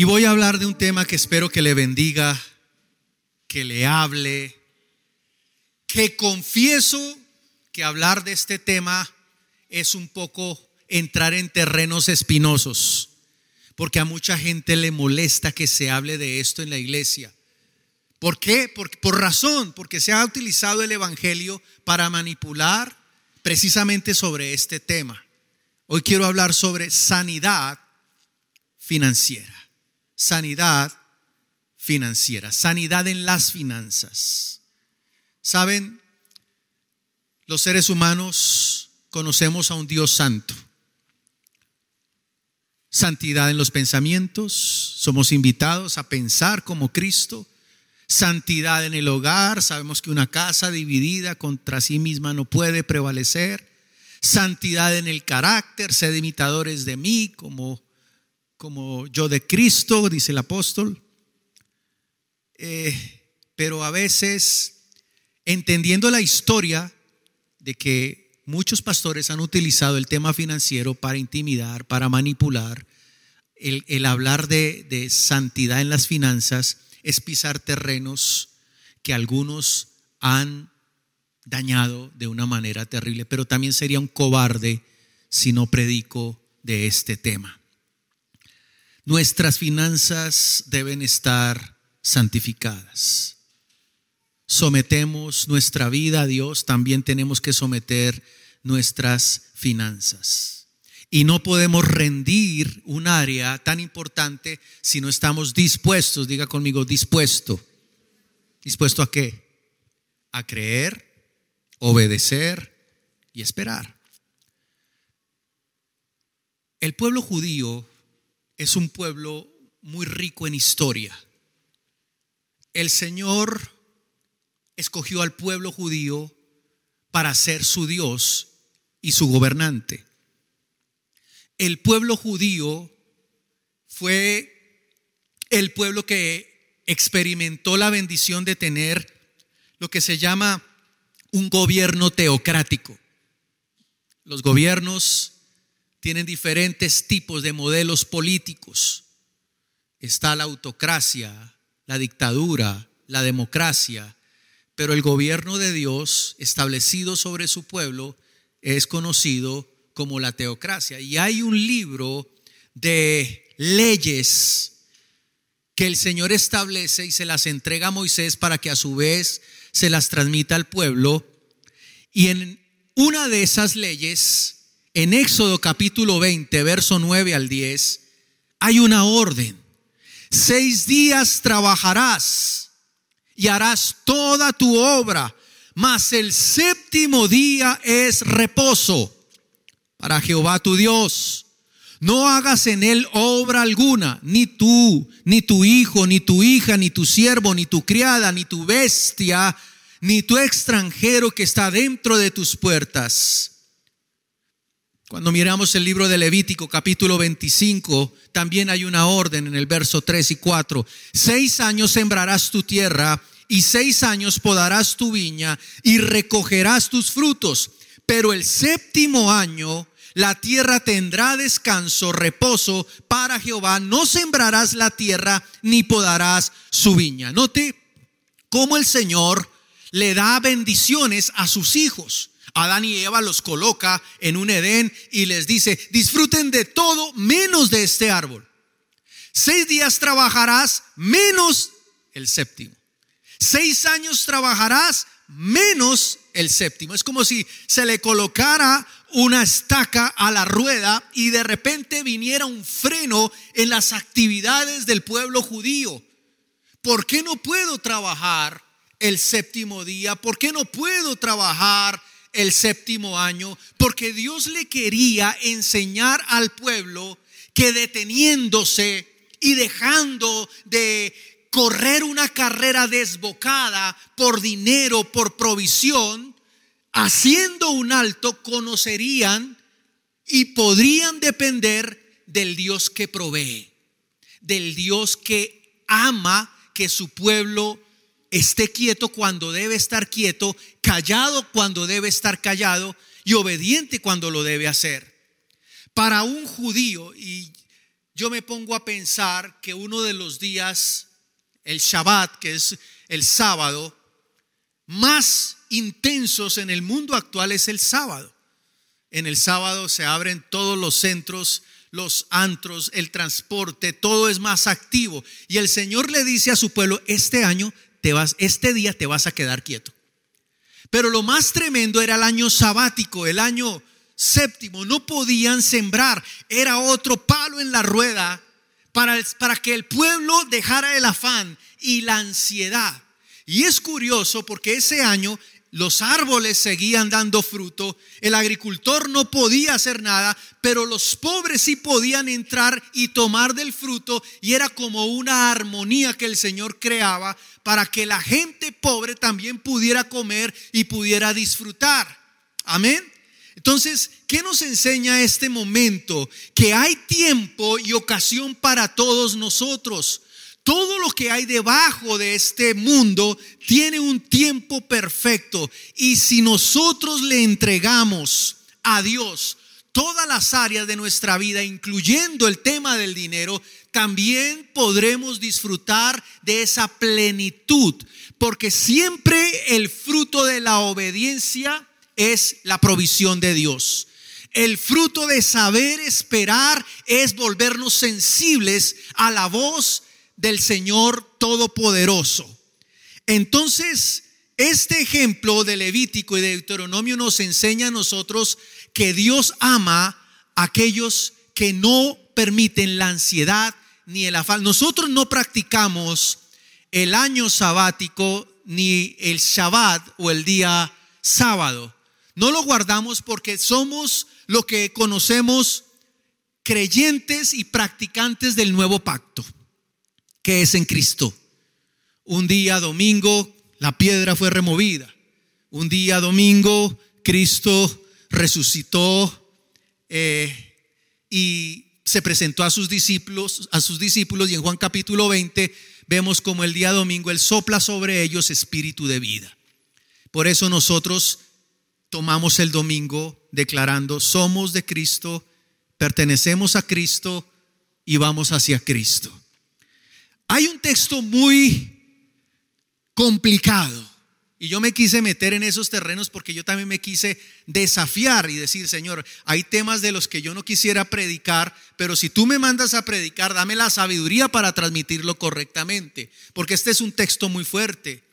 Y voy a hablar de un tema que espero que le bendiga, que le hable, que confieso que hablar de este tema es un poco entrar en terrenos espinosos, porque a mucha gente le molesta que se hable de esto en la iglesia. ¿Por qué? Por, por razón, porque se ha utilizado el Evangelio para manipular precisamente sobre este tema. Hoy quiero hablar sobre sanidad financiera. Sanidad financiera. Sanidad en las finanzas. Saben, los seres humanos conocemos a un Dios santo. Santidad en los pensamientos. Somos invitados a pensar como Cristo santidad en el hogar. Sabemos que una casa dividida contra sí misma no puede prevalecer. Santidad en el carácter, sed imitadores de mí como, como yo de Cristo, dice el apóstol. Eh, pero a veces, entendiendo la historia de que muchos pastores han utilizado el tema financiero para intimidar, para manipular, el, hablar de, de santidad en las finanzas, es pisar terrenos que algunos han dañado de una manera terrible, pero también sería un cobarde si no predico de este tema. Nuestras finanzas deben estar santificadas. Sometemos nuestra vida a Dios, también tenemos que someter nuestras finanzas. Y no podemos rendir un área tan importante si no estamos dispuestos, diga conmigo, dispuesto. ¿Dispuesto a qué? A creer, obedecer y esperar. El pueblo judío es un pueblo muy rico en historia. El Señor escogió al pueblo judío para ser su Dios y su gobernante el pueblo judío fue el pueblo que experimentó la bendición de tener lo que se llama un gobierno teocrático. Los gobiernos tienen diferentes tipos de modelos políticos. Está la autocracia, la dictadura, la democracia, pero el gobierno de Dios establecido sobre su pueblo es conocido como la teocracia. Y hay un libro de leyes que el Señor establece y se las entrega a Moisés para que a su vez se las transmita al pueblo. Y en una de esas leyes, en Éxodo capítulo 20, verso 9 al 10, hay una orden. Seis días trabajarás y harás toda tu obra, mas el séptimo día es reposo para Jehová tu Dios. No hagas en él obra alguna, ni tú, ni tu hijo, ni tu hija, ni tu siervo, ni tu criada, ni tu bestia, ni tu extranjero que está dentro de tus puertas. Cuando miramos el libro de Levítico capítulo 25, también hay una orden en el verso 3 y 4. Seis años sembrarás tu tierra y seis años podarás tu viña y recogerás tus frutos. Pero el séptimo año la tierra tendrá descanso, reposo para Jehová. No sembrarás la tierra ni podarás su viña. Note cómo el Señor le da bendiciones a sus hijos. Adán y Eva los coloca en un Edén y les dice, disfruten de todo menos de este árbol. Seis días trabajarás menos el séptimo. Seis años trabajarás menos el séptimo. Es como si se le colocara una estaca a la rueda y de repente viniera un freno en las actividades del pueblo judío. ¿Por qué no puedo trabajar el séptimo día? ¿Por qué no puedo trabajar el séptimo año? Porque Dios le quería enseñar al pueblo que deteniéndose y dejando de correr una carrera desbocada por dinero, por provisión, haciendo un alto, conocerían y podrían depender del Dios que provee, del Dios que ama que su pueblo esté quieto cuando debe estar quieto, callado cuando debe estar callado y obediente cuando lo debe hacer. Para un judío, y yo me pongo a pensar que uno de los días, el Shabbat, que es el sábado, más intensos en el mundo actual es el sábado. En el sábado se abren todos los centros, los antros, el transporte, todo es más activo. Y el Señor le dice a su pueblo, este año te vas, este día te vas a quedar quieto. Pero lo más tremendo era el año sabático, el año séptimo. No podían sembrar. Era otro palo en la rueda para, para que el pueblo dejara el afán y la ansiedad. Y es curioso porque ese año los árboles seguían dando fruto, el agricultor no podía hacer nada, pero los pobres sí podían entrar y tomar del fruto y era como una armonía que el Señor creaba para que la gente pobre también pudiera comer y pudiera disfrutar. Amén. Entonces, ¿qué nos enseña este momento? Que hay tiempo y ocasión para todos nosotros. Todo lo que hay debajo de este mundo tiene un tiempo perfecto. Y si nosotros le entregamos a Dios todas las áreas de nuestra vida, incluyendo el tema del dinero, también podremos disfrutar de esa plenitud. Porque siempre el fruto de la obediencia es la provisión de Dios. El fruto de saber esperar es volvernos sensibles a la voz del Señor Todopoderoso. Entonces, este ejemplo de Levítico y de Deuteronomio nos enseña a nosotros que Dios ama a aquellos que no permiten la ansiedad ni el afán. Nosotros no practicamos el año sabático ni el Shabbat o el día sábado. No lo guardamos porque somos lo que conocemos creyentes y practicantes del nuevo pacto que es en Cristo. Un día domingo la piedra fue removida. Un día domingo Cristo resucitó eh, y se presentó a sus discípulos, a sus discípulos y en Juan capítulo 20 vemos como el día domingo él sopla sobre ellos espíritu de vida. Por eso nosotros tomamos el domingo declarando somos de Cristo, pertenecemos a Cristo y vamos hacia Cristo. Hay un texto muy complicado y yo me quise meter en esos terrenos porque yo también me quise desafiar y decir, Señor, hay temas de los que yo no quisiera predicar, pero si tú me mandas a predicar, dame la sabiduría para transmitirlo correctamente, porque este es un texto muy fuerte.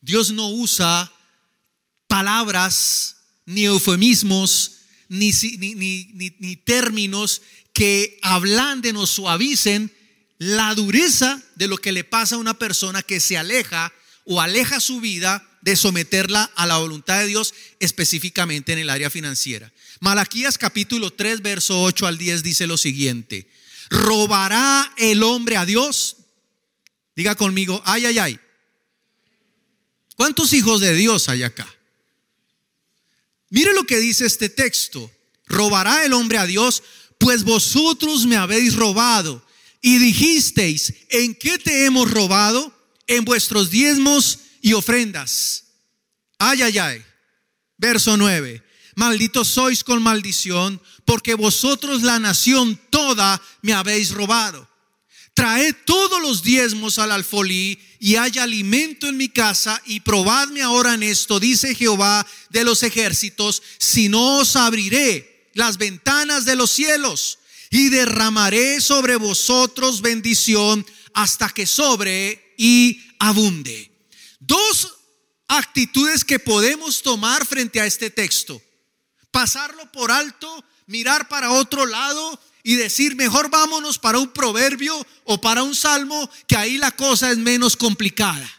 Dios no usa palabras ni eufemismos ni, ni, ni términos que ablanden o suavicen la dureza de lo que le pasa a una persona que se aleja o aleja su vida de someterla a la voluntad de Dios específicamente en el área financiera. Malaquías capítulo 3, verso 8 al 10 dice lo siguiente, ¿robará el hombre a Dios? Diga conmigo, ay, ay, ay. ¿Cuántos hijos de Dios hay acá? Mire lo que dice este texto, ¿robará el hombre a Dios? Pues vosotros me habéis robado y dijisteis, ¿en qué te hemos robado? En vuestros diezmos y ofrendas. Ay, ay, ay. Verso 9. Malditos sois con maldición, porque vosotros la nación toda me habéis robado. Traed todos los diezmos al alfolí y haya alimento en mi casa y probadme ahora en esto, dice Jehová de los ejércitos, si no os abriré las ventanas de los cielos y derramaré sobre vosotros bendición hasta que sobre y abunde. Dos actitudes que podemos tomar frente a este texto. Pasarlo por alto, mirar para otro lado y decir, mejor vámonos para un proverbio o para un salmo, que ahí la cosa es menos complicada.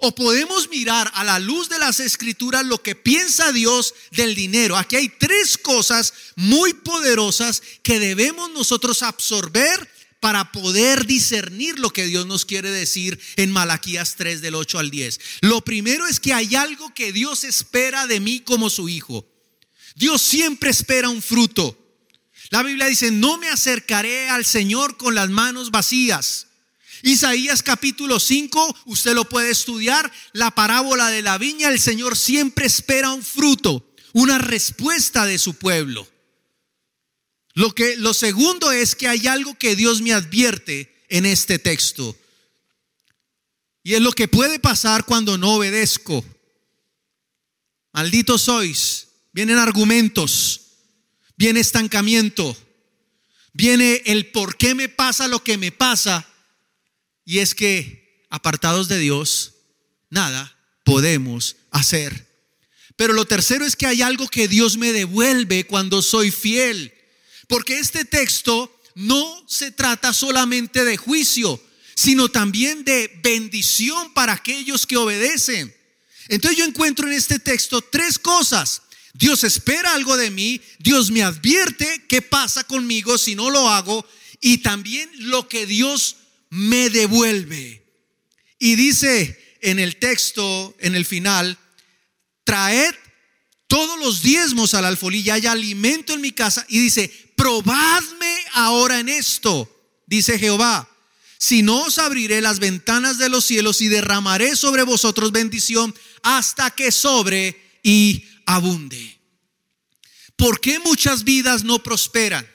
O podemos mirar a la luz de las escrituras lo que piensa Dios del dinero. Aquí hay tres cosas muy poderosas que debemos nosotros absorber para poder discernir lo que Dios nos quiere decir en Malaquías 3 del 8 al 10. Lo primero es que hay algo que Dios espera de mí como su hijo. Dios siempre espera un fruto. La Biblia dice, no me acercaré al Señor con las manos vacías. Isaías capítulo 5, usted lo puede estudiar, la parábola de la viña, el Señor siempre espera un fruto, una respuesta de su pueblo. Lo que lo segundo es que hay algo que Dios me advierte en este texto. Y es lo que puede pasar cuando no obedezco. Malditos sois. Vienen argumentos. Viene estancamiento. Viene el por qué me pasa lo que me pasa. Y es que apartados de Dios, nada podemos hacer. Pero lo tercero es que hay algo que Dios me devuelve cuando soy fiel. Porque este texto no se trata solamente de juicio, sino también de bendición para aquellos que obedecen. Entonces yo encuentro en este texto tres cosas. Dios espera algo de mí, Dios me advierte qué pasa conmigo si no lo hago y también lo que Dios me devuelve. Y dice en el texto, en el final, traed todos los diezmos al alfolí, hay alimento en mi casa. Y dice, probadme ahora en esto, dice Jehová si no os abriré las ventanas de los cielos y derramaré sobre vosotros bendición hasta que sobre y abunde. ¿Por qué muchas vidas no prosperan?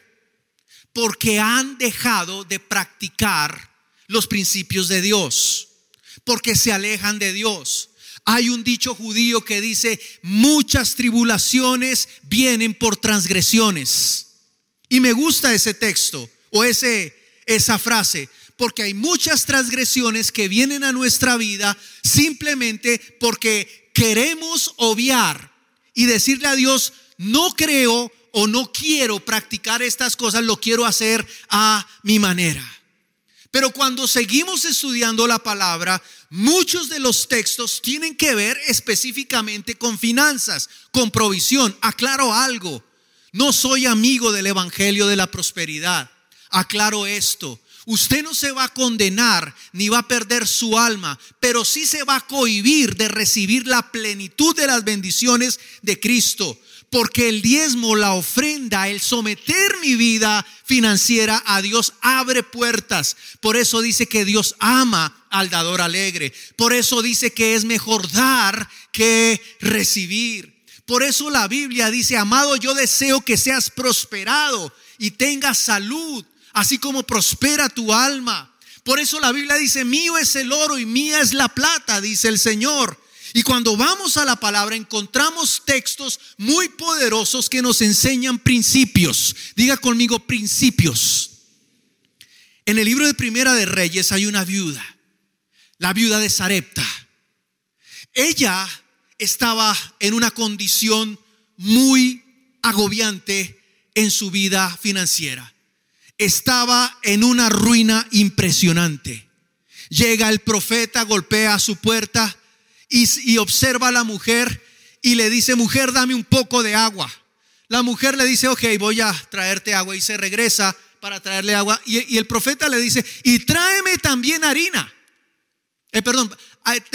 Porque han dejado de practicar los principios de Dios, porque se alejan de Dios. Hay un dicho judío que dice, muchas tribulaciones vienen por transgresiones. Y me gusta ese texto o ese, esa frase, porque hay muchas transgresiones que vienen a nuestra vida simplemente porque queremos obviar y decirle a Dios, no creo o no quiero practicar estas cosas, lo quiero hacer a mi manera. Pero cuando seguimos estudiando la palabra, muchos de los textos tienen que ver específicamente con finanzas, con provisión. Aclaro algo, no soy amigo del Evangelio de la Prosperidad. Aclaro esto. Usted no se va a condenar ni va a perder su alma, pero sí se va a cohibir de recibir la plenitud de las bendiciones de Cristo. Porque el diezmo, la ofrenda, el someter mi vida financiera a Dios abre puertas. Por eso dice que Dios ama al dador alegre. Por eso dice que es mejor dar que recibir. Por eso la Biblia dice, amado, yo deseo que seas prosperado y tengas salud así como prospera tu alma. Por eso la Biblia dice, mío es el oro y mía es la plata, dice el Señor. Y cuando vamos a la palabra encontramos textos muy poderosos que nos enseñan principios. Diga conmigo principios. En el libro de Primera de Reyes hay una viuda, la viuda de Sarepta. Ella estaba en una condición muy agobiante en su vida financiera estaba en una ruina impresionante. Llega el profeta, golpea a su puerta y, observa a la mujer y le dice, mujer, dame un poco de agua. La mujer le dice, ok, voy a traerte agua y se regresa para traerle agua. Y, el profeta le dice, y tráeme también harina. Eh, perdón,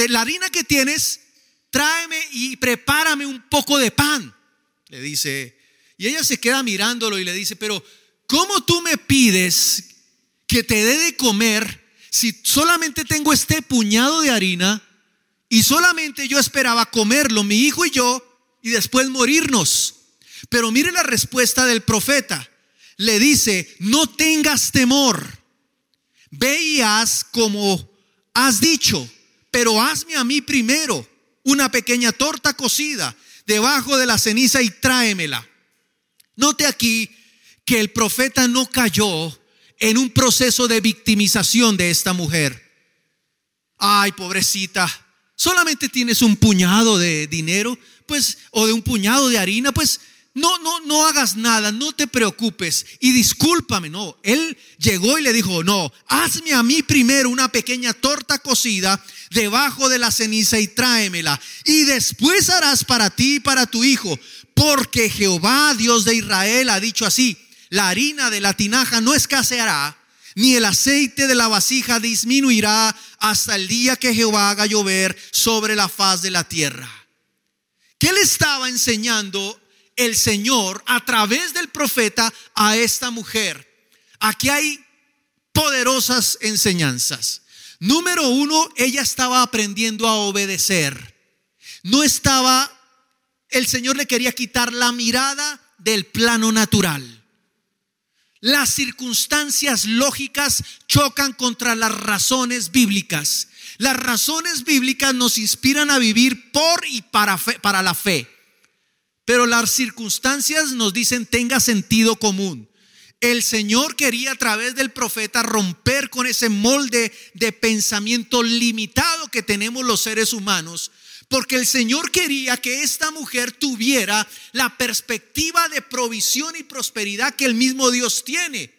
la harina que tienes, tráeme y prepárame un poco de pan. Le dice, y ella se queda mirándolo y le dice, pero ¿cómo tú me pides que te dé de comer si solamente tengo este puñado de harina y solamente yo esperaba comerlo, mi hijo y yo, y después morirnos? Pero mire la respuesta del profeta. Le dice, no tengas temor, veías como has dicho, pero hazme a mí primero una pequeña torta cocida debajo de la ceniza y tráemela. Note aquí que el profeta no cayó en un proceso de victimización de esta mujer. Ay, pobrecita, solamente tienes un puñado de dinero, pues, o de un puñado de harina, pues no, no, no hagas nada, no te preocupes y discúlpame. No, él llegó y le dijo, no, hazme a mí primero una pequeña torta cocida debajo de la ceniza y tráemela. Y después harás para ti y para tu hijo, porque Jehová, Dios de Israel, ha dicho así, la harina de la tinaja no escaseará, ni el aceite de la vasija disminuirá hasta el día que Jehová haga llover sobre la faz de la tierra. ¿Qué le estaba enseñando el Señor a través del profeta a esta mujer? Aquí hay poderosas enseñanzas. Número uno, ella estaba aprendiendo a obedecer. No estaba, el Señor le quería quitar la mirada del plano natural. Las circunstancias lógicas chocan contra las razones bíblicas. Las razones bíblicas nos inspiran a vivir por y para, para la fe. Pero las circunstancias nos dicen tenga sentido común. El Señor quería a través del profeta romper con ese molde de pensamiento limitado que tenemos los seres humanos, porque el Señor quería que esta mujer tuviera la perspectiva de provisión y prosperidad que el mismo Dios tiene.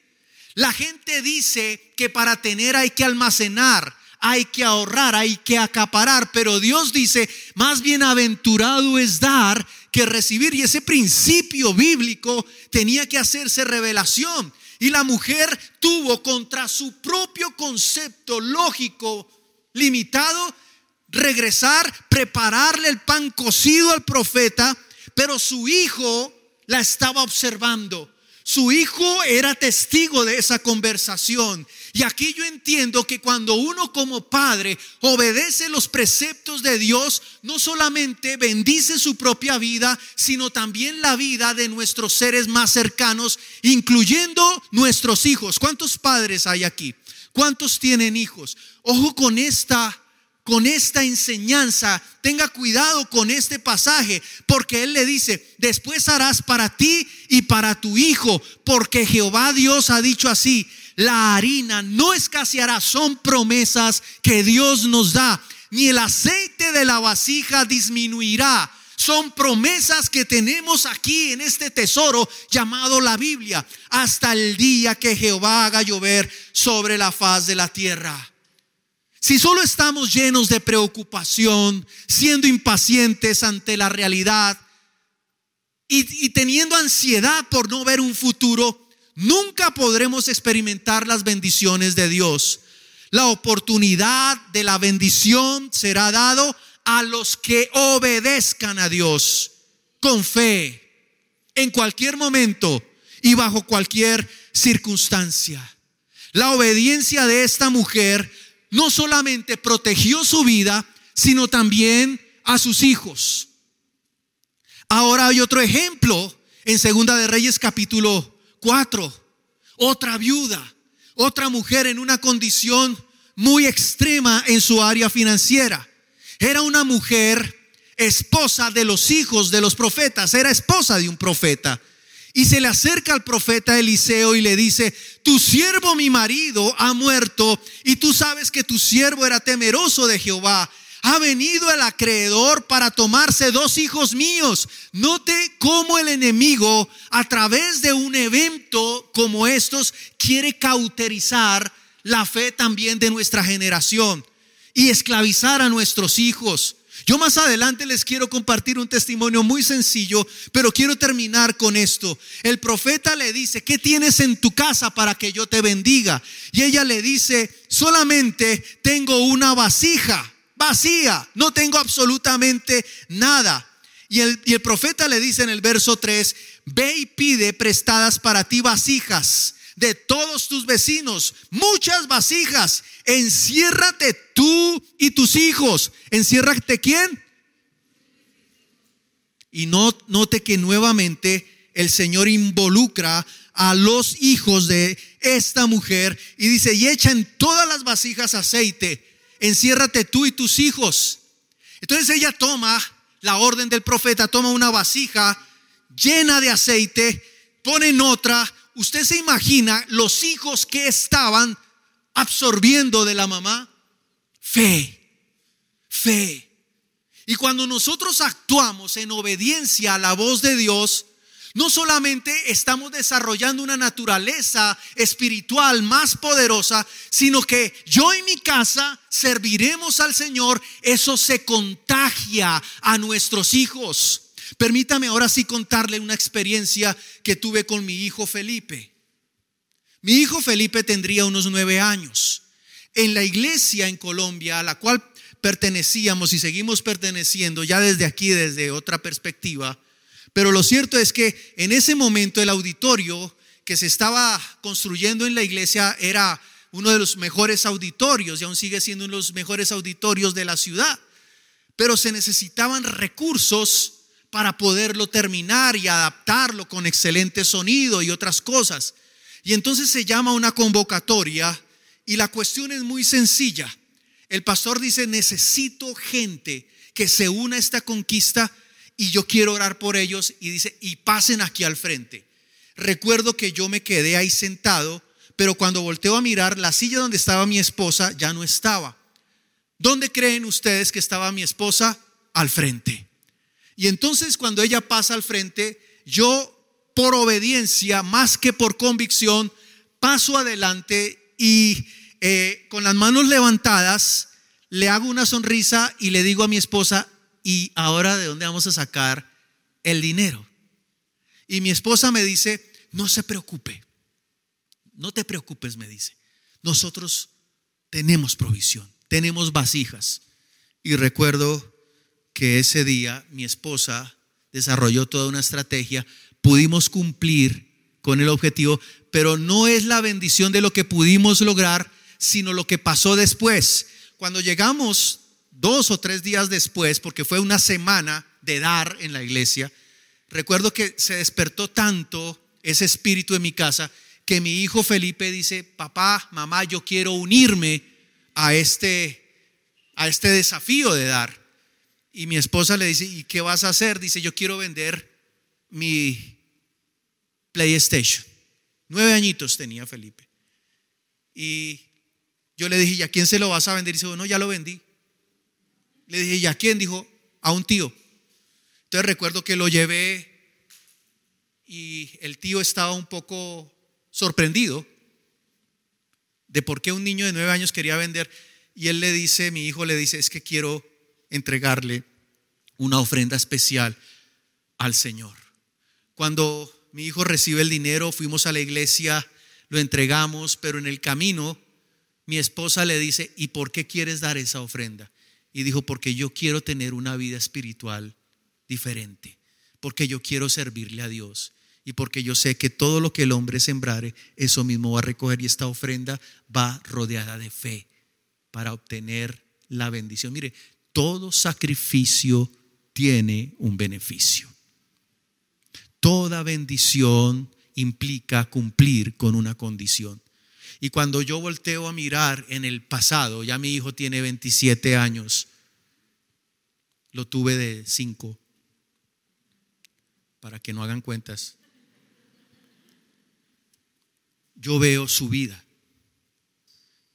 La gente dice que para tener hay que almacenar, hay que ahorrar, hay que acaparar, pero Dios dice, más bienaventurado es dar que recibir. Y ese principio bíblico tenía que hacerse revelación. Y la mujer tuvo contra su propio concepto lógico limitado regresar, prepararle el pan cocido al profeta, pero su hijo la estaba observando. Su hijo era testigo de esa conversación. Y aquí yo entiendo que cuando uno como padre obedece los preceptos de Dios, no solamente bendice su propia vida, sino también la vida de nuestros seres más cercanos, incluyendo nuestros hijos. ¿Cuántos padres hay aquí? ¿Cuántos tienen hijos? Ojo con esta con esta enseñanza, tenga cuidado con este pasaje, porque Él le dice, después harás para ti y para tu hijo, porque Jehová Dios ha dicho así, la harina no escaseará, son promesas que Dios nos da, ni el aceite de la vasija disminuirá. Son promesas que tenemos aquí en este tesoro llamado la Biblia, hasta el día que Jehová haga llover sobre la faz de la tierra. Si solo estamos llenos de preocupación, siendo impacientes ante la realidad y, teniendo ansiedad por no ver un futuro, nunca podremos experimentar las bendiciones de Dios. La oportunidad de la bendición será dado a los que obedezcan a Dios con fe, en cualquier momento y bajo cualquier circunstancia. La obediencia de esta mujer no solamente protegió su vida, sino también a sus hijos. Ahora hay otro ejemplo en Segunda de Reyes capítulo 4. Otra viuda, otra mujer en una condición muy extrema en su área financiera. Era una mujer esposa de los hijos de los profetas, era esposa de un profeta. Y se le acerca al profeta Eliseo y le dice, tu siervo mi marido ha muerto y tú sabes que tu siervo era temeroso de Jehová. Ha venido el acreedor para tomarse dos hijos míos. Note cómo el enemigo a través de un evento como estos quiere cauterizar la fe también de nuestra generación y esclavizar a nuestros hijos. Yo más adelante les quiero compartir un testimonio muy sencillo, pero quiero terminar con esto. El profeta le dice, ¿qué tienes en tu casa para que yo te bendiga? Y ella le dice, solamente tengo una vasija, vacía, no tengo absolutamente nada. Y el, y el profeta le dice en el verso 3, ve y pide prestadas para ti vasijas de todos tus vecinos, muchas vasijas. Enciérrate tú y tus hijos. Enciérrate quién? Y no, note que nuevamente el Señor involucra a los hijos de esta mujer y dice, y echa en todas las vasijas aceite, enciérrate tú y tus hijos. Entonces ella toma la orden del profeta, toma una vasija llena de aceite, pone en otra, usted se imagina los hijos que estaban absorbiendo de la mamá? Fe, fe. Y cuando nosotros actuamos en obediencia a la voz de Dios, no solamente estamos desarrollando una naturaleza espiritual más poderosa, sino que yo y mi casa serviremos al Señor, eso se contagia a nuestros hijos. Permítame ahora sí contarle una experiencia que tuve con mi hijo Felipe. Mi hijo Felipe tendría unos nueve años. En la iglesia en Colombia a la cual pertenecíamos y seguimos perteneciendo ya desde aquí, desde otra perspectiva, pero lo cierto es que en ese momento el auditorio que se estaba construyendo en la iglesia era uno de los mejores auditorios y aún sigue siendo uno de los mejores auditorios de la ciudad. Pero se necesitaban recursos para poderlo terminar y adaptarlo con excelente sonido y otras cosas. Y entonces se llama una convocatoria y la cuestión es muy sencilla. El pastor dice, necesito gente que se una a esta conquista y yo quiero orar por ellos y dice, y pasen aquí al frente. Recuerdo que yo me quedé ahí sentado, pero cuando volteo a mirar, la silla donde estaba mi esposa ya no estaba. ¿Dónde creen ustedes que estaba mi esposa? Al frente. Y entonces cuando ella pasa al frente, yo por obediencia, más que por convicción, paso adelante y eh, con las manos levantadas le hago una sonrisa y le digo a mi esposa, ¿y ahora de dónde vamos a sacar el dinero? Y mi esposa me dice, no se preocupe, no te preocupes, me dice, nosotros tenemos provisión, tenemos vasijas. Y recuerdo que ese día mi esposa desarrolló toda una estrategia, pudimos cumplir con el objetivo, pero no es la bendición de lo que pudimos lograr, sino lo que pasó después. Cuando llegamos dos o tres días después, porque fue una semana de dar en la iglesia, recuerdo que se despertó tanto ese espíritu en mi casa que mi hijo Felipe dice, papá, mamá, yo quiero unirme a este, a este desafío de dar. Y mi esposa le dice, ¿y qué vas a hacer? Dice, yo quiero vender mi PlayStation. Nueve añitos tenía Felipe. Y yo le dije, ¿y a quién se lo vas a vender? Y dice, bueno, ya lo vendí. Le dije, ¿y a quién? Dijo, a un tío. Entonces recuerdo que lo llevé y el tío estaba un poco sorprendido de por qué un niño de nueve años quería vender. Y él le dice, mi hijo le dice, es que quiero entregarle una ofrenda especial al Señor. Cuando mi hijo recibe el dinero, fuimos a la iglesia, lo entregamos, pero en el camino mi esposa le dice, ¿y por qué quieres dar esa ofrenda? Y dijo, porque yo quiero tener una vida espiritual diferente, porque yo quiero servirle a Dios y porque yo sé que todo lo que el hombre sembrare, eso mismo va a recoger y esta ofrenda va rodeada de fe para obtener la bendición. Mire, todo sacrificio tiene un beneficio. Toda bendición implica cumplir con una condición. Y cuando yo volteo a mirar en el pasado, ya mi hijo tiene 27 años, lo tuve de 5, para que no hagan cuentas yo veo su vida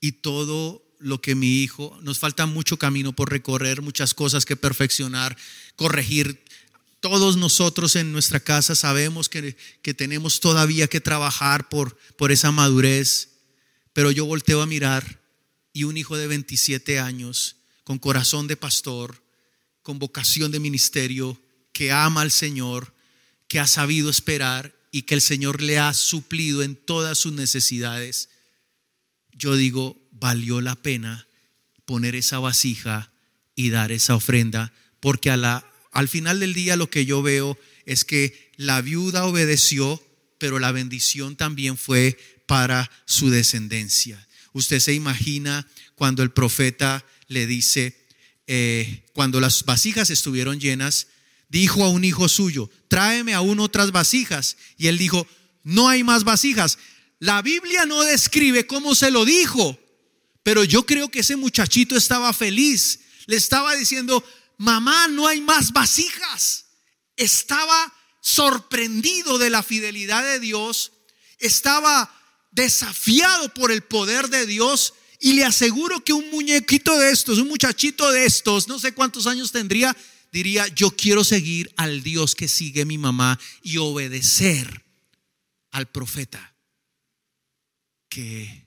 y todo lo que mi hijo, nos falta mucho camino por recorrer, muchas cosas que perfeccionar, corregir. Todos nosotros en nuestra casa sabemos que, que tenemos todavía que trabajar por, por esa madurez, pero yo volteo a mirar y un hijo de 27 años, con corazón de pastor, con vocación de ministerio, que ama al Señor, que ha sabido esperar y que el Señor le ha suplido en todas sus necesidades, yo digo, valió la pena poner esa vasija y dar esa ofrenda, porque al final del día lo que yo veo es que la viuda obedeció, pero la bendición también fue para su descendencia. Usted se imagina cuando el profeta le dice, eh, cuando las vasijas estuvieron llenas, dijo a un hijo suyo, tráeme aún otras vasijas. Y él dijo, no hay más vasijas. La Biblia no describe cómo se lo dijo, pero yo creo que ese muchachito estaba feliz. Le estaba diciendo, mamá, no hay más vasijas. Estaba sorprendido de la fidelidad de Dios, estaba desafiado por el poder de Dios y le aseguro que un muñequito de estos, un muchachito de estos, no sé cuántos años tendría, diría, yo quiero seguir al Dios que sigue mi mamá y obedecer al profeta que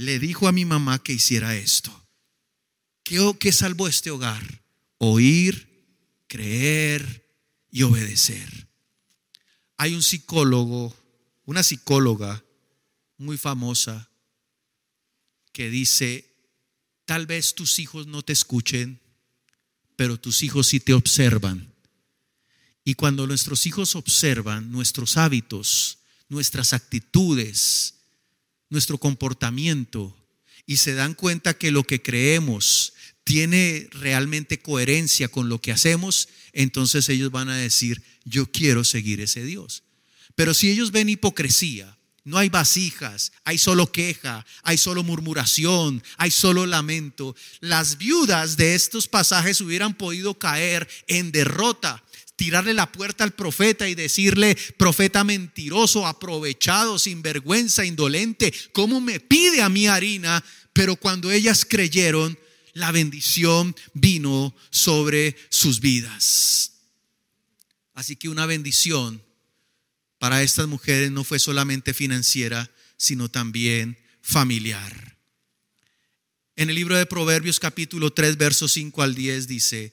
le dijo a mi mamá que hiciera esto. ¿Qué, qué salvó este hogar? Oír, creer y obedecer. Hay un psicólogo, una psicóloga muy famosa que dice, tal vez tus hijos no te escuchen, pero tus hijos sí te observan. Y cuando nuestros hijos observan nuestros hábitos, nuestras actitudes, nuestro comportamiento, y se dan cuenta que lo que creemos tiene realmente coherencia con lo que hacemos, entonces ellos van a decir, yo quiero seguir ese Dios. Pero si ellos ven hipocresía, No hay vasijas, hay solo queja, hay solo murmuración, hay solo lamento. Las viudas de estos pasajes hubieran podido caer en derrota, tirarle la puerta al profeta y decirle, profeta mentiroso, aprovechado, sinvergüenza, indolente, ¿cómo me pide a mí harina? Pero cuando ellas creyeron, la bendición vino sobre sus vidas. Así que una bendición para estas mujeres no fue solamente financiera, sino también familiar. En el libro de Proverbios capítulo 3, versos 5 al 10 dice,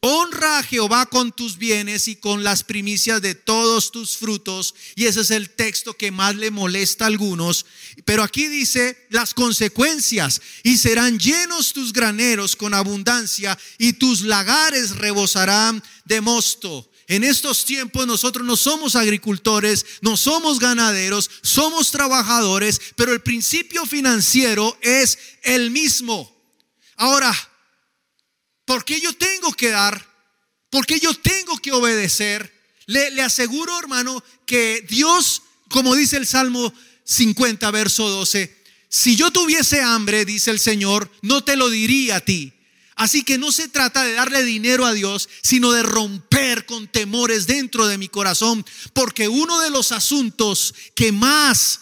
Honra a Jehová con tus bienes y con las primicias de todos tus frutos. Y ese es el texto que más le molesta a algunos. Pero aquí dice las consecuencias. Y serán llenos tus graneros con abundancia y tus lagares rebosarán de mosto. En estos tiempos nosotros no somos agricultores, no somos ganaderos, somos trabajadores, pero el principio financiero es el mismo. Ahora, ¿por qué yo tengo que dar? ¿Por qué yo tengo que obedecer? Le, aseguro, hermano, que Dios, como dice el Salmo 50, verso 12, si yo tuviese hambre, dice el Señor, no te lo diría a ti Así que no se trata de darle dinero a Dios, sino de romper con temores dentro de mi corazón, porque uno de los asuntos que más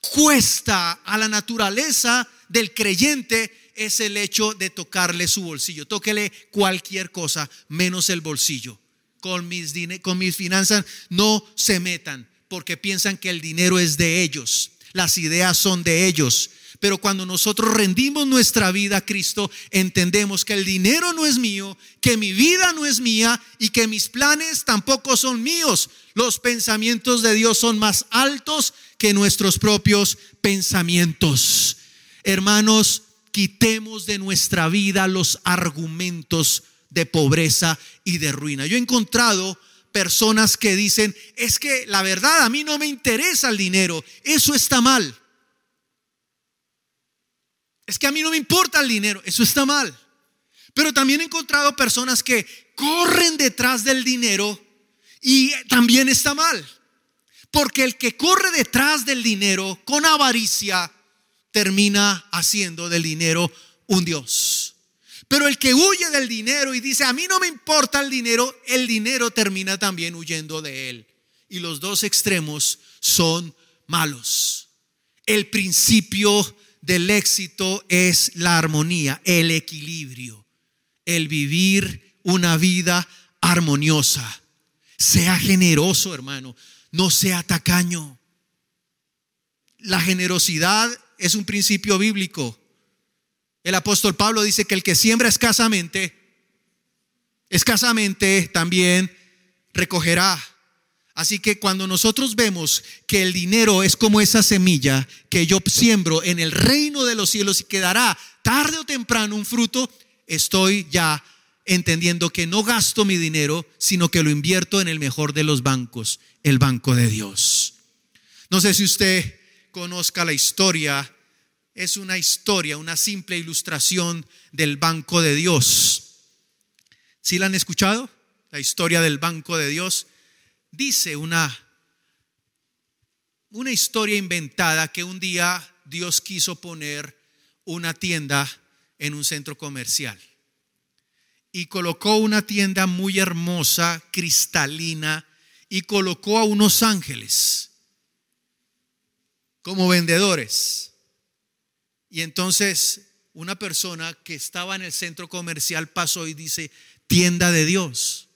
cuesta a la naturaleza del creyente es el hecho de tocarle su bolsillo. Tóquele cualquier cosa menos el bolsillo. Con mis, con mis finanzas no se metan porque piensan que el dinero es de ellos. Las ideas son de ellos. Pero cuando nosotros rendimos nuestra vida a Cristo, entendemos que el dinero no es mío, que mi vida no es mía y que mis planes tampoco son míos. Los pensamientos de Dios son más altos que nuestros propios pensamientos. Hermanos, quitemos de nuestra vida los argumentos de pobreza y de ruina. Yo he encontrado personas que dicen, es que la verdad a mí no me interesa el dinero, eso está mal. Es que a mí no me importa el dinero, eso está mal. Pero también he encontrado personas que corren detrás del dinero y también está mal. Porque el que corre detrás del dinero con avaricia termina haciendo del dinero un Dios. Pero el que huye del dinero y dice, a mí no me importa el dinero, el dinero termina también huyendo de él. Y los dos extremos son malos. El principio del éxito es la armonía, el equilibrio, el vivir una vida armoniosa. Sea generoso, hermano, no sea tacaño. La generosidad es un principio bíblico. El apóstol Pablo dice que el que siembra escasamente, escasamente también recogerá. Así que cuando nosotros vemos que el dinero es como esa semilla que yo siembro en el reino de los cielos y que dará tarde o temprano un fruto, estoy ya entendiendo que no gasto mi dinero, sino que lo invierto en el mejor de los bancos, el banco de Dios. No sé si usted conozca la historia, es una historia, una simple ilustración del banco de Dios. ¿Sí la han escuchado? La historia del banco de Dios dice una, una historia inventada que un día Dios quiso poner una tienda en un centro comercial. Y colocó una tienda muy hermosa, cristalina, y colocó a unos ángeles como vendedores. Y entonces una persona que estaba en el centro comercial pasó y dice, tienda de Dios.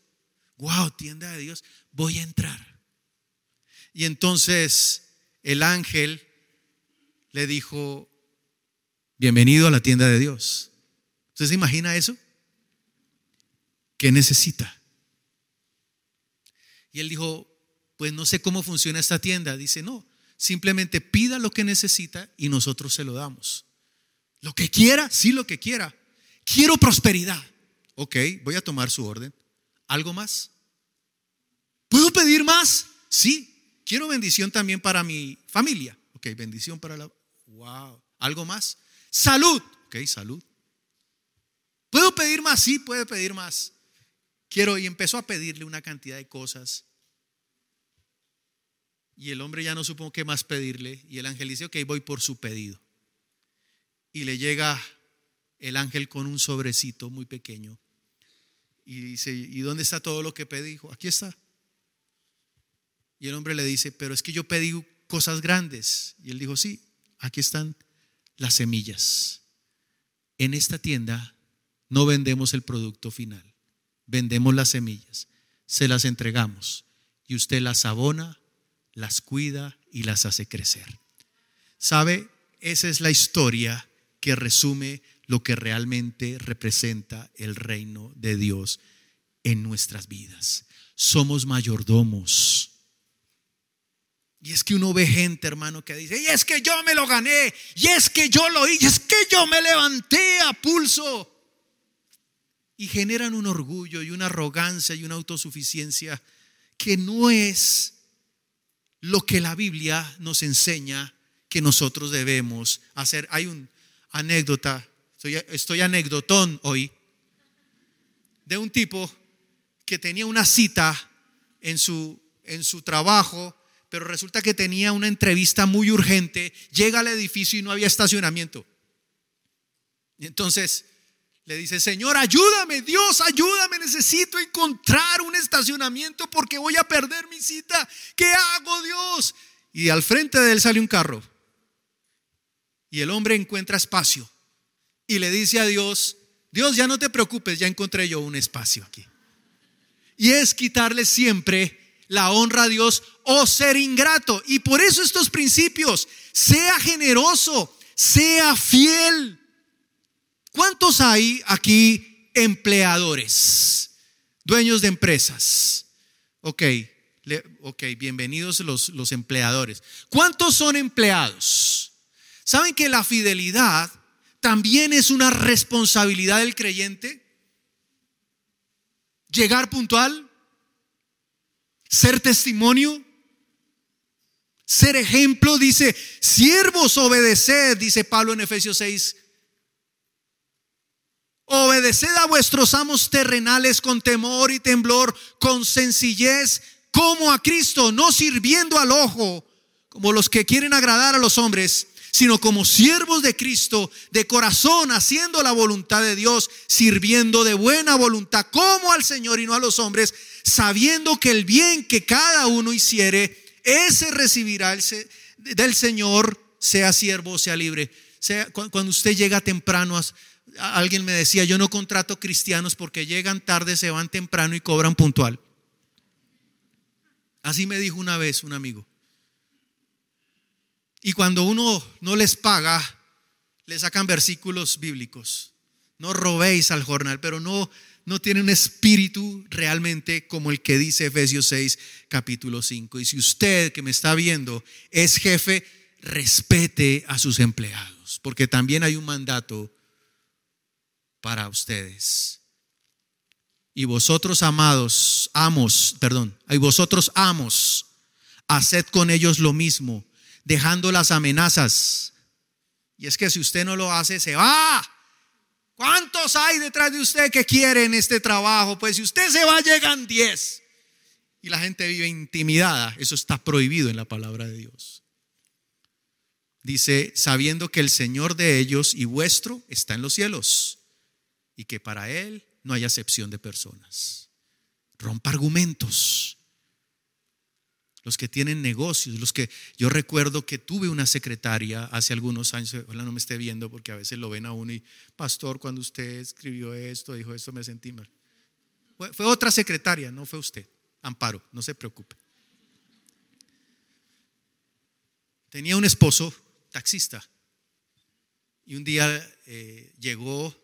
Wow, tienda de Dios voy a entrar. Y entonces el ángel le dijo, bienvenido a la tienda de Dios. ¿Usted se imagina eso? ¿Qué necesita? Y él dijo, pues no sé cómo funciona esta tienda. Dice, no, simplemente pida lo que necesita y nosotros se lo damos. Lo que quiera, sí lo que quiera. Quiero prosperidad. Ok, voy a tomar su orden. ¿Algo más? ¿Puedo pedir más? Sí. Quiero bendición también para mi familia. Ok, bendición para la... Wow. ¿Algo más? Salud. Ok, salud. ¿Puedo pedir más? Sí, puede pedir más. Quiero, y empezó a pedirle una cantidad de cosas. Y el hombre ya no supo qué más pedirle. Y el ángel dice, ok, voy por su pedido. Y le llega el ángel con un sobrecito muy pequeño. Y dice, ¿y dónde está todo lo que pedí? Dijo, aquí está. Y el hombre le dice, pero es que yo pedí cosas grandes. Y él dijo, sí, aquí están las semillas. En esta tienda no vendemos el producto final, vendemos las semillas, se las entregamos y usted las abona, las cuida y las hace crecer. ¿Sabe? Esa es la historia que resume lo que realmente representa el reino de Dios en nuestras vidas. Somos mayordomos. Y es que uno ve gente, hermano, que dice, y es que yo me lo gané, y es que yo lo hice, y es que yo me levanté a pulso. Y generan un orgullo y una arrogancia y una autosuficiencia que no es lo que la Biblia nos enseña que nosotros debemos hacer. Hay una anécdota estoy, anecdotón hoy, de un tipo que tenía una cita en su, en su trabajo, pero resulta que tenía una entrevista muy urgente, llega al edificio y no había estacionamiento. Entonces le dice, Señor, ayúdame, Dios, ayúdame, necesito encontrar un estacionamiento porque voy a perder mi cita. ¿Qué hago, Dios? Y al frente de él sale un carro. Y el hombre encuentra espacio y le dice a Dios, Dios, ya no te preocupes, ya encontré yo un espacio aquí. Y es quitarle siempre la honra a Dios o ser ingrato. Y por eso estos principios, sea generoso, sea fiel. ¿Cuántos hay aquí empleadores, dueños de empresas? Ok, ok, bienvenidos los, los empleadores. ¿Cuántos son empleados? ¿Saben que la fidelidad también es una responsabilidad del creyente. Llegar puntual, ser testimonio, ser ejemplo, dice, siervos obedeced, dice Pablo en Efesios 6. Obedeced a vuestros amos terrenales con temor y temblor, con sencillez, como a Cristo, no sirviendo al ojo, como los que quieren agradar a los hombres, sino como siervos de Cristo, de corazón, haciendo la voluntad de Dios, sirviendo de buena voluntad como al Señor y no a los hombres, sabiendo que el bien que cada uno hiciere, ese recibirá del Señor, sea siervo sea libre. Sea, cuando usted llega temprano, alguien me decía, yo no contrato cristianos porque llegan tarde, se van temprano y cobran puntual. Así me dijo una vez un amigo. Y cuando uno no les paga, le sacan versículos bíblicos. No robéis al jornal, pero no, no tiene un espíritu realmente como el que dice Efesios 6, capítulo 5. Y si usted que me está viendo es jefe, respete a sus empleados, porque también hay un mandato para ustedes. Y vosotros amados, amos, perdón, y vosotros amos, haced con ellos lo mismo dejando las amenazas. Y es que si usted no lo hace, se va. ¿Cuántos hay detrás de usted que quieren este trabajo? Pues si usted se va, llegan 10. Y la gente vive intimidada. Eso está prohibido en la palabra de Dios. Dice, sabiendo que el Señor de ellos y vuestro está en los cielos y que para Él no hay acepción de personas. Rompa argumentos los que tienen negocios, los que yo recuerdo que tuve una secretaria hace algunos años, ojalá no me esté viendo porque a veces lo ven a uno y, pastor, cuando usted escribió esto, dijo esto, me sentí mal. Fue, fue otra secretaria, no fue usted. Amparo, no se preocupe. Tenía un esposo taxista y un día eh, llegó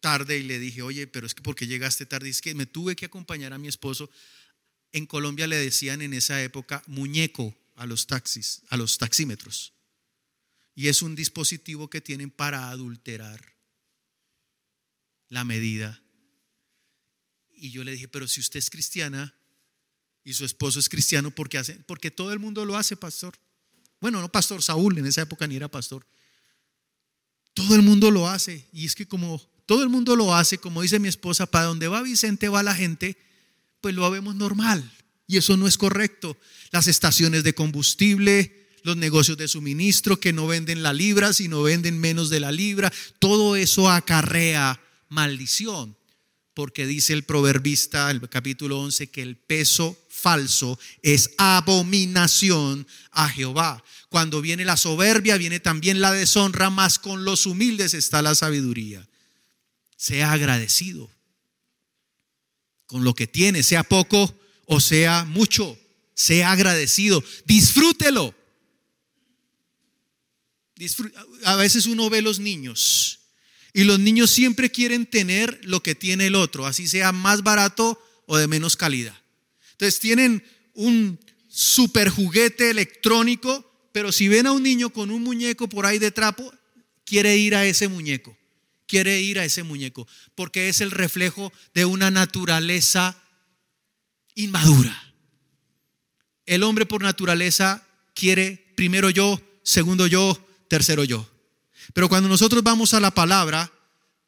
tarde y le dije, oye, pero es que porque llegaste tarde, es que me tuve que acompañar a mi esposo en Colombia le decían en esa época muñeco a los taxis, a los taxímetros. Y es un dispositivo que tienen para adulterar la medida. Y yo le dije, pero si usted es cristiana y su esposo es cristiano, ¿por qué hace? Porque todo el mundo lo hace, pastor. Bueno, no pastor Saúl, en esa época ni era pastor. Todo el mundo lo hace. Y es que como todo el mundo lo hace, como dice mi esposa, para donde va Vicente va la gente, pues lo vemos normal. Y eso no es correcto. Las estaciones de combustible, los negocios de suministro que no venden la libra, sino venden menos de la libra, todo eso acarrea maldición. Porque dice el proverbista, el capítulo 11, que el peso falso es abominación a Jehová. Cuando viene la soberbia, viene también la deshonra, más con los humildes está la sabiduría. Sea agradecido con lo que tiene, sea poco o sea mucho. Sea agradecido, disfrútelo. A veces uno ve los niños y los niños siempre quieren tener lo que tiene el otro, así sea más barato o de menos calidad. Entonces tienen un super juguete electrónico pero si ven a un niño con un muñeco por ahí de trapo, quiere ir a ese muñeco, quiere ir a ese muñeco, porque es el reflejo de una naturaleza inmadura. El hombre por naturaleza quiere primero yo, segundo yo, tercero yo. Pero cuando nosotros vamos a la palabra,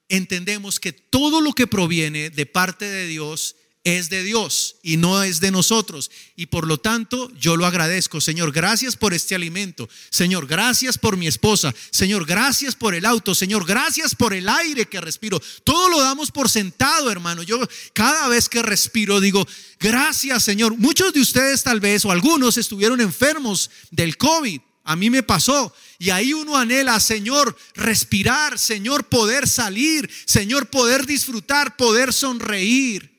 entendemos que todo lo que proviene de parte de Dios es de Dios y no es de nosotros. Y por lo tanto, yo lo agradezco. Señor, gracias por este alimento. Señor, gracias por mi esposa. Señor, gracias por el auto. Señor, gracias por el aire que respiro. Todo lo damos por sentado, hermano. Yo cada vez que respiro digo, gracias, Señor. Muchos de ustedes tal vez o algunos estuvieron enfermos del COVID. A mí me pasó. Y ahí uno anhela, Señor, respirar, Señor, poder salir, Señor, poder disfrutar, poder sonreír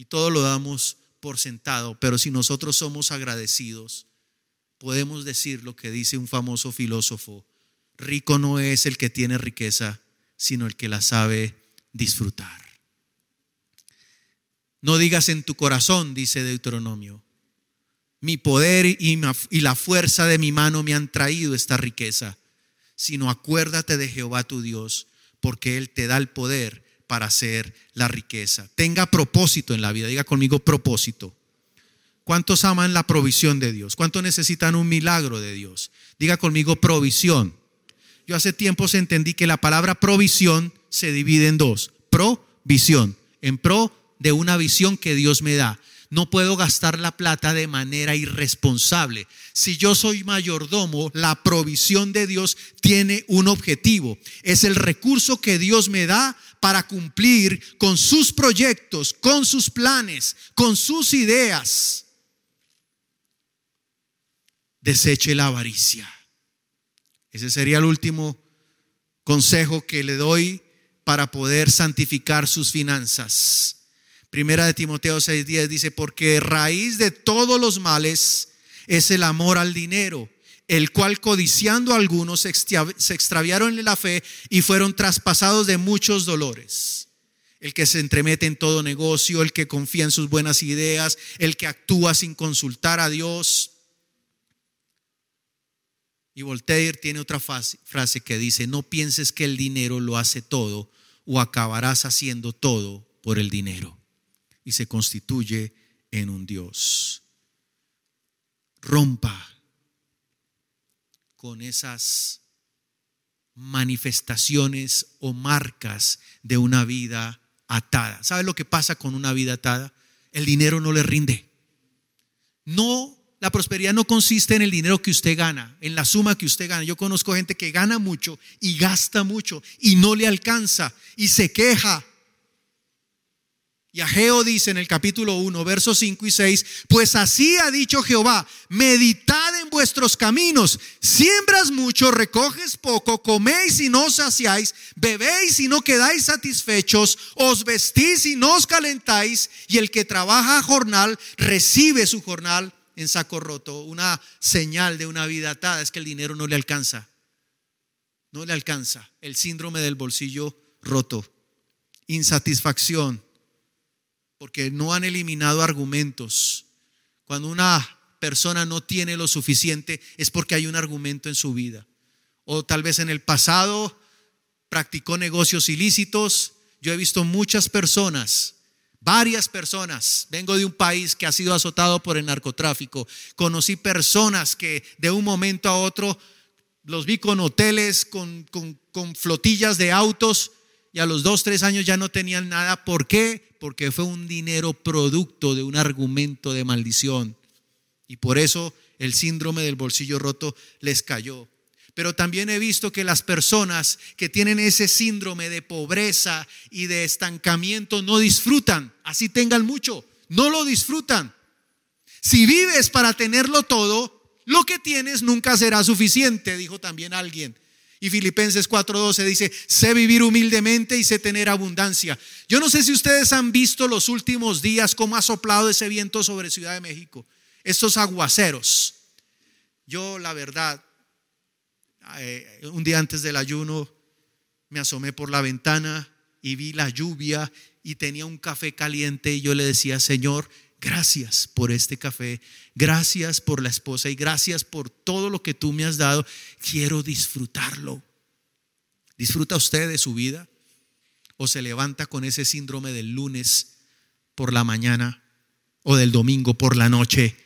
y todo lo damos por sentado, pero si nosotros somos agradecidos, podemos decir lo que dice un famoso filósofo, rico no es el que tiene riqueza, sino el que la sabe disfrutar. No digas en tu corazón, dice Deuteronomio, mi poder y, la fuerza de mi mano me han traído esta riqueza, sino acuérdate de Jehová tu Dios, porque Él te da el poder para hacer la riqueza. Tenga propósito en la vida. Diga conmigo propósito. ¿Cuántos aman la provisión de Dios? ¿Cuántos necesitan un milagro de Dios? Diga conmigo provisión. Yo hace tiempos entendí que la palabra provisión se divide en dos. Provisión. En pro de una visión que Dios me da. No puedo gastar la plata de manera irresponsable. Si yo soy mayordomo, la provisión de Dios tiene un objetivo. Es el recurso que Dios me da para cumplir con sus proyectos, con sus planes, con sus ideas. Deseche la avaricia. Ese sería el último consejo que le doy para poder santificar sus finanzas. Primera de Timoteo 6:10 dice, porque raíz de todos los males es el amor al dinero, el cual codiciando a algunos se extraviaron en la fe y fueron traspasados de muchos dolores. El que se entremete en todo negocio, el que confía en sus buenas ideas, el que actúa sin consultar a Dios. Y Voltaire tiene otra frase que dice, no pienses que el dinero lo hace todo o acabarás haciendo todo por el dinero y se constituye en un Dios. Rompa con esas manifestaciones o marcas de una vida atada. ¿Sabe lo que pasa con una vida atada? El dinero no le rinde. No, la prosperidad no consiste en el dinero que usted gana, en la suma que usted gana. Yo conozco gente que gana mucho y gasta mucho y no le alcanza y se queja y Ageo dice en el capítulo 1, versos 5 y 6, pues así ha dicho Jehová, meditad en vuestros caminos, siembras mucho, recoges poco, coméis y no saciáis, bebéis y no quedáis satisfechos, os vestís y no os calentáis, y el que trabaja jornal recibe su jornal en saco roto. Una señal de una vida atada es que el dinero no le alcanza, no le alcanza. El síndrome del bolsillo roto, insatisfacción porque no han eliminado argumentos. Cuando una persona no tiene lo suficiente es porque hay un argumento en su vida. O tal vez en el pasado practicó negocios ilícitos. Yo he visto muchas personas Varias personas, vengo de un país que ha sido azotado por el narcotráfico, conocí personas que de un momento a otro los vi con hoteles, con, con, flotillas de autos y a los dos, tres años ya no tenían nada. ¿Por qué? Porque fue un dinero producto de un argumento de maldición. Y por eso el síndrome del bolsillo roto les cayó. Pero también he visto que las personas que tienen ese síndrome de pobreza y de estancamiento no disfrutan, así tengan mucho, no lo disfrutan. Si vives para tenerlo todo, lo que tienes nunca será suficiente, dijo también alguien. Y Filipenses 4:12 dice, sé vivir humildemente y sé tener abundancia. Yo no sé si ustedes han visto los últimos días cómo ha soplado ese viento sobre Ciudad de México, estos aguaceros. Yo la verdad, eh, un día antes del ayuno me asomé por la ventana y vi la lluvia y tenía un café caliente y yo le decía, Señor, gracias por este café, gracias por la esposa y gracias por todo lo que tú me has dado. Quiero disfrutarlo. ¿Disfruta usted de su vida? ¿O se levanta con ese síndrome del lunes por la mañana o del domingo por la noche,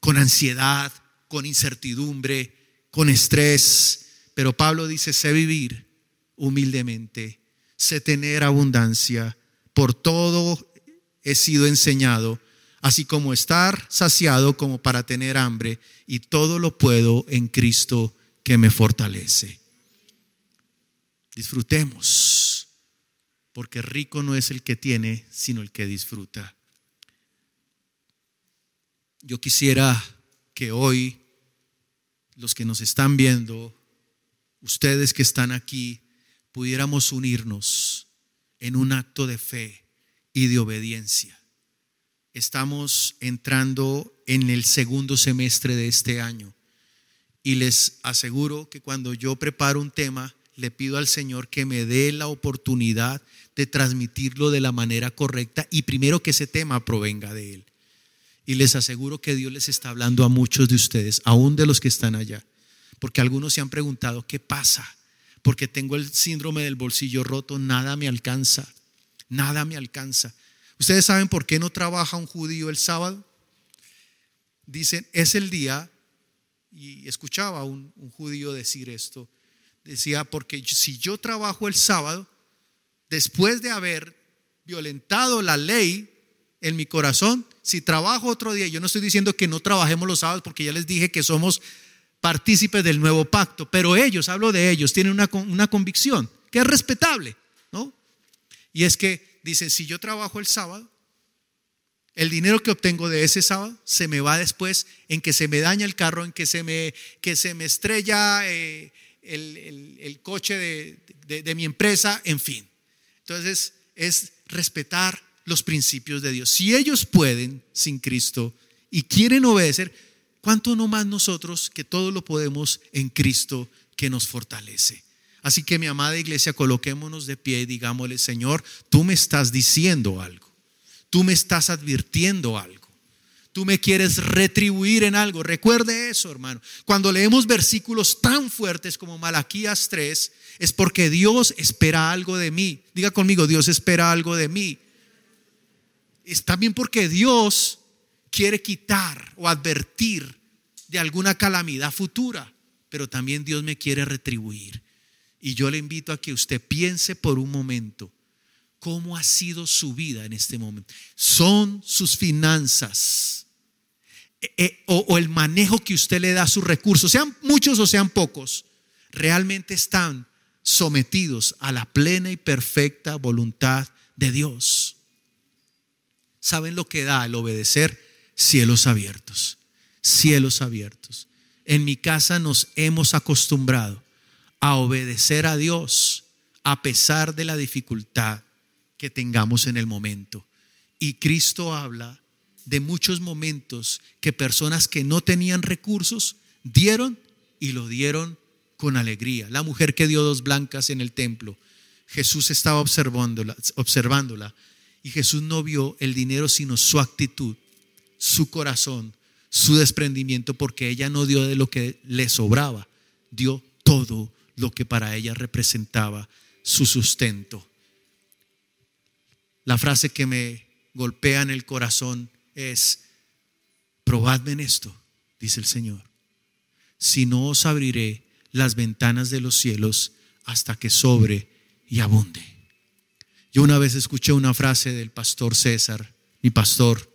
con ansiedad, con incertidumbre, con estrés? Pero Pablo dice, sé vivir humildemente, sé tener abundancia, por todo he sido enseñado así como estar saciado como para tener hambre, y todo lo puedo en Cristo que me fortalece. Disfrutemos, porque rico no es el que tiene, sino el que disfruta. Yo quisiera que hoy los que nos están viendo, ustedes que están aquí, pudiéramos unirnos en un acto de fe y de obediencia estamos entrando en el segundo semestre de este año. Y les aseguro que cuando yo preparo un tema, le pido al Señor que me dé la oportunidad de transmitirlo de la manera correcta y primero que ese tema provenga de Él. Y les aseguro que Dios les está hablando a muchos de ustedes, aún de los que están allá. Porque algunos se han preguntado, ¿qué pasa? Porque tengo el síndrome del bolsillo roto, nada me alcanza, nada me alcanza. ¿Ustedes saben por qué no trabaja un judío el sábado? Dicen, es el día, y escuchaba un, un judío decir esto, decía, porque si yo trabajo el sábado, después de haber violentado la ley en mi corazón, si trabajo otro día, yo no estoy diciendo que no trabajemos los sábados, porque ya les dije que somos partícipes del nuevo pacto, pero ellos, hablo de ellos, tienen una, una convicción que es respetable, ¿no? Y es que dice, si yo trabajo el sábado, el dinero que obtengo de ese sábado se me va después en que se me daña el carro, en que se me, que se me estrella eh, el, coche de, de mi empresa, en fin. Entonces es respetar los principios de Dios. Si ellos pueden sin Cristo y quieren obedecer, ¿cuánto no más nosotros que todo lo podemos en Cristo que nos fortalece? Así que mi amada iglesia, coloquémonos de pie y digámosle, Señor, tú me estás diciendo algo, tú me estás advirtiendo algo, tú me quieres retribuir en algo. Recuerde eso, hermano. Cuando leemos versículos tan fuertes como Malaquías 3, es porque Dios espera algo de mí. Diga conmigo, Dios espera algo de mí. Es también porque Dios quiere quitar o advertir de alguna calamidad futura, pero también Dios me quiere retribuir. Y yo le invito a que usted piense por un momento cómo ha sido su vida en este momento. Son sus finanzas eh, eh, o, el manejo que usted le da a sus recursos, sean muchos o sean pocos, realmente están sometidos a la plena y perfecta voluntad de Dios. ¿Saben lo que da el obedecer? Cielos abiertos, cielos abiertos. En mi casa nos hemos acostumbrado a obedecer a Dios a pesar de la dificultad que tengamos en el momento. Y Cristo habla de muchos momentos que personas que no tenían recursos dieron y lo dieron con alegría. La mujer que dio dos blancas en el templo, Jesús estaba observándola, observándola y Jesús no vio el dinero sino su actitud, su corazón, su desprendimiento, porque ella no dio de lo que le sobraba, dio todo lo que para ella representaba su sustento. La frase que me, golpean el corazón es, probadme en esto, dice el Señor. Si no os abriré las ventanas de los cielos hasta que sobre y abunde. Yo una vez escuché una frase del pastor César, mi pastor,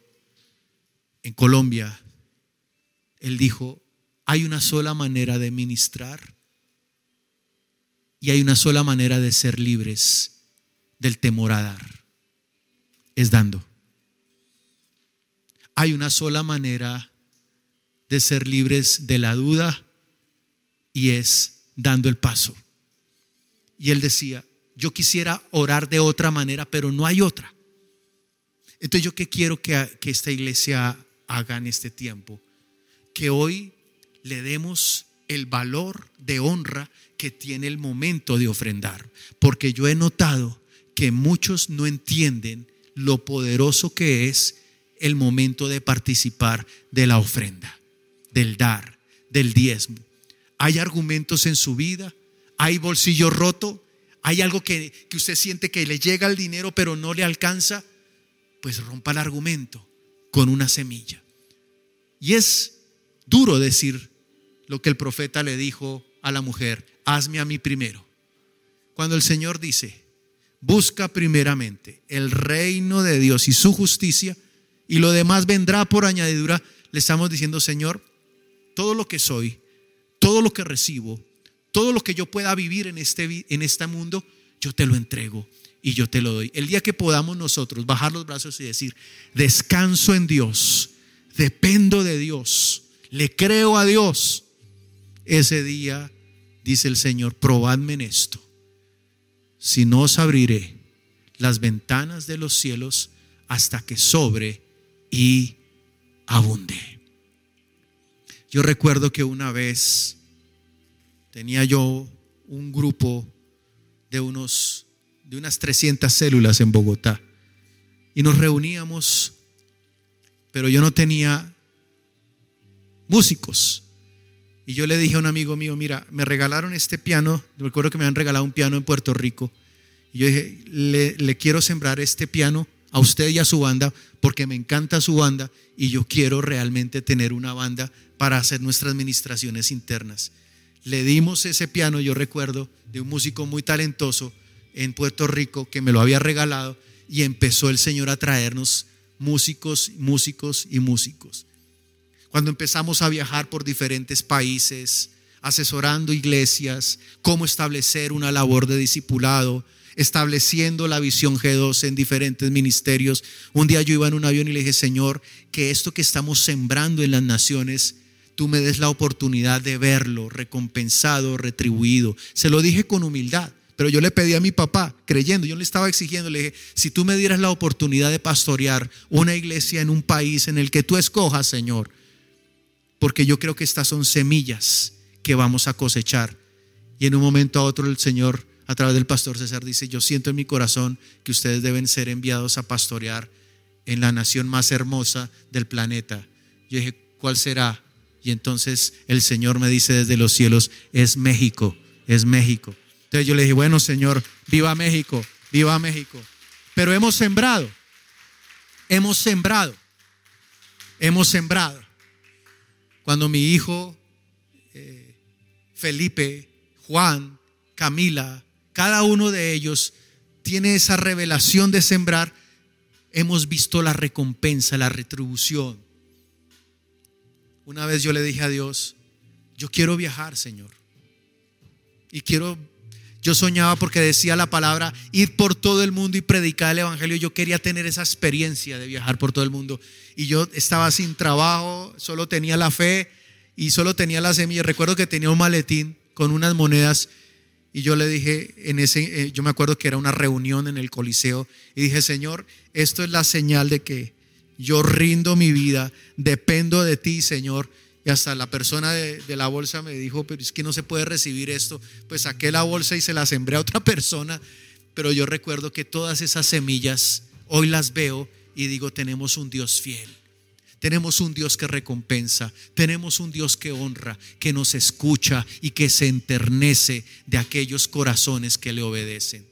en Colombia. Él dijo, hay una sola manera de ministrar y hay una sola manera de ser libres del temor a dar. Es dando. Hay una sola manera de ser libres de la duda y es dando el paso. Y él decía, yo quisiera orar de otra manera, pero no hay otra. Entonces yo qué quiero que, que esta iglesia haga en este tiempo, que hoy le demos el valor de honra que tiene el momento de ofrendar, porque yo he notado que muchos no entienden lo poderoso que es el momento de participar de la ofrenda, del dar, del diezmo. Hay argumentos en su vida, hay bolsillo roto, hay algo que, que usted siente que le llega el dinero pero no le alcanza, pues rompa el argumento con una semilla. Y es duro decir lo que el profeta le dijo a la mujer, hazme a mí primero. Cuando el Señor dice, busca primeramente el reino de Dios y su justicia, y lo demás vendrá por añadidura, le estamos diciendo, Señor, todo lo que soy, todo lo que recibo, todo lo que yo pueda vivir en este, en este mundo, yo te lo entrego y yo te lo doy. El día que podamos nosotros bajar los brazos y decir, descanso en Dios, dependo de Dios, le creo a Dios, ese día, dice el Señor, probadme en esto. Si no os abriré las ventanas de los cielos hasta que sobre y abunde. Yo recuerdo que una vez tenía yo un grupo de unos de unas 300 células en Bogotá. Y nos reuníamos, pero yo no tenía músicos. Y yo le dije a un amigo mío, mira, me regalaron este piano, recuerdo que me han regalado un piano en Puerto Rico. Y yo dije, le, le quiero sembrar este piano a usted y a su banda porque me encanta su banda y yo quiero realmente tener una banda para hacer nuestras administraciones internas. Le dimos ese piano, yo recuerdo, de un músico muy talentoso en Puerto Rico que me lo había regalado y empezó el Señor a traernos músicos, músicos y músicos. Cuando empezamos a viajar por diferentes países, asesorando iglesias, cómo establecer una labor de discipulado, estableciendo la visión G2 en diferentes ministerios. Un día yo iba en un avión y le dije, Señor, que esto que estamos sembrando en las naciones, tú me des la oportunidad de verlo recompensado, retribuido. Se lo dije con humildad. Pero yo le pedí a mi papá, creyendo, yo le estaba exigiendo, le dije, si tú me dieras la oportunidad de pastorear una iglesia en un país en el que tú escojas, Señor, porque yo creo que estas son semillas que vamos a cosechar. Y en un momento a otro el Señor, a través del pastor César, dice, yo siento en mi corazón que ustedes deben ser enviados a pastorear en la nación más hermosa del planeta. Yo dije, ¿cuál será? Y entonces el Señor me dice desde los cielos, es México, es México. Entonces yo le dije, bueno Señor, viva México, viva México. Pero hemos sembrado, hemos sembrado, hemos sembrado. Cuando mi hijo eh, Felipe, Juan, Camila, cada uno de ellos tiene esa revelación de sembrar, hemos visto la recompensa, la retribución. Una vez yo le dije a Dios, yo quiero viajar, Señor. Y quiero yo soñaba porque decía la palabra ir por todo el mundo y predicar el Evangelio. Yo quería tener esa experiencia de viajar por todo el mundo. Y yo estaba sin trabajo, solo tenía la fe y solo tenía la semilla. Recuerdo que tenía un maletín con unas monedas y yo le dije, en ese, eh, yo me acuerdo que era una reunión en el Coliseo y dije, Señor, esto es la señal de que yo rindo mi vida, dependo de ti, Señor y hasta la persona de, la bolsa me dijo, pero es que no se puede recibir esto. Pues saqué la bolsa y se la sembré a otra persona. Pero yo recuerdo que todas esas semillas hoy las veo y digo, tenemos un Dios fiel. Tenemos un Dios que recompensa, tenemos un Dios que honra, que nos escucha y que se enternece de aquellos corazones que le obedecen.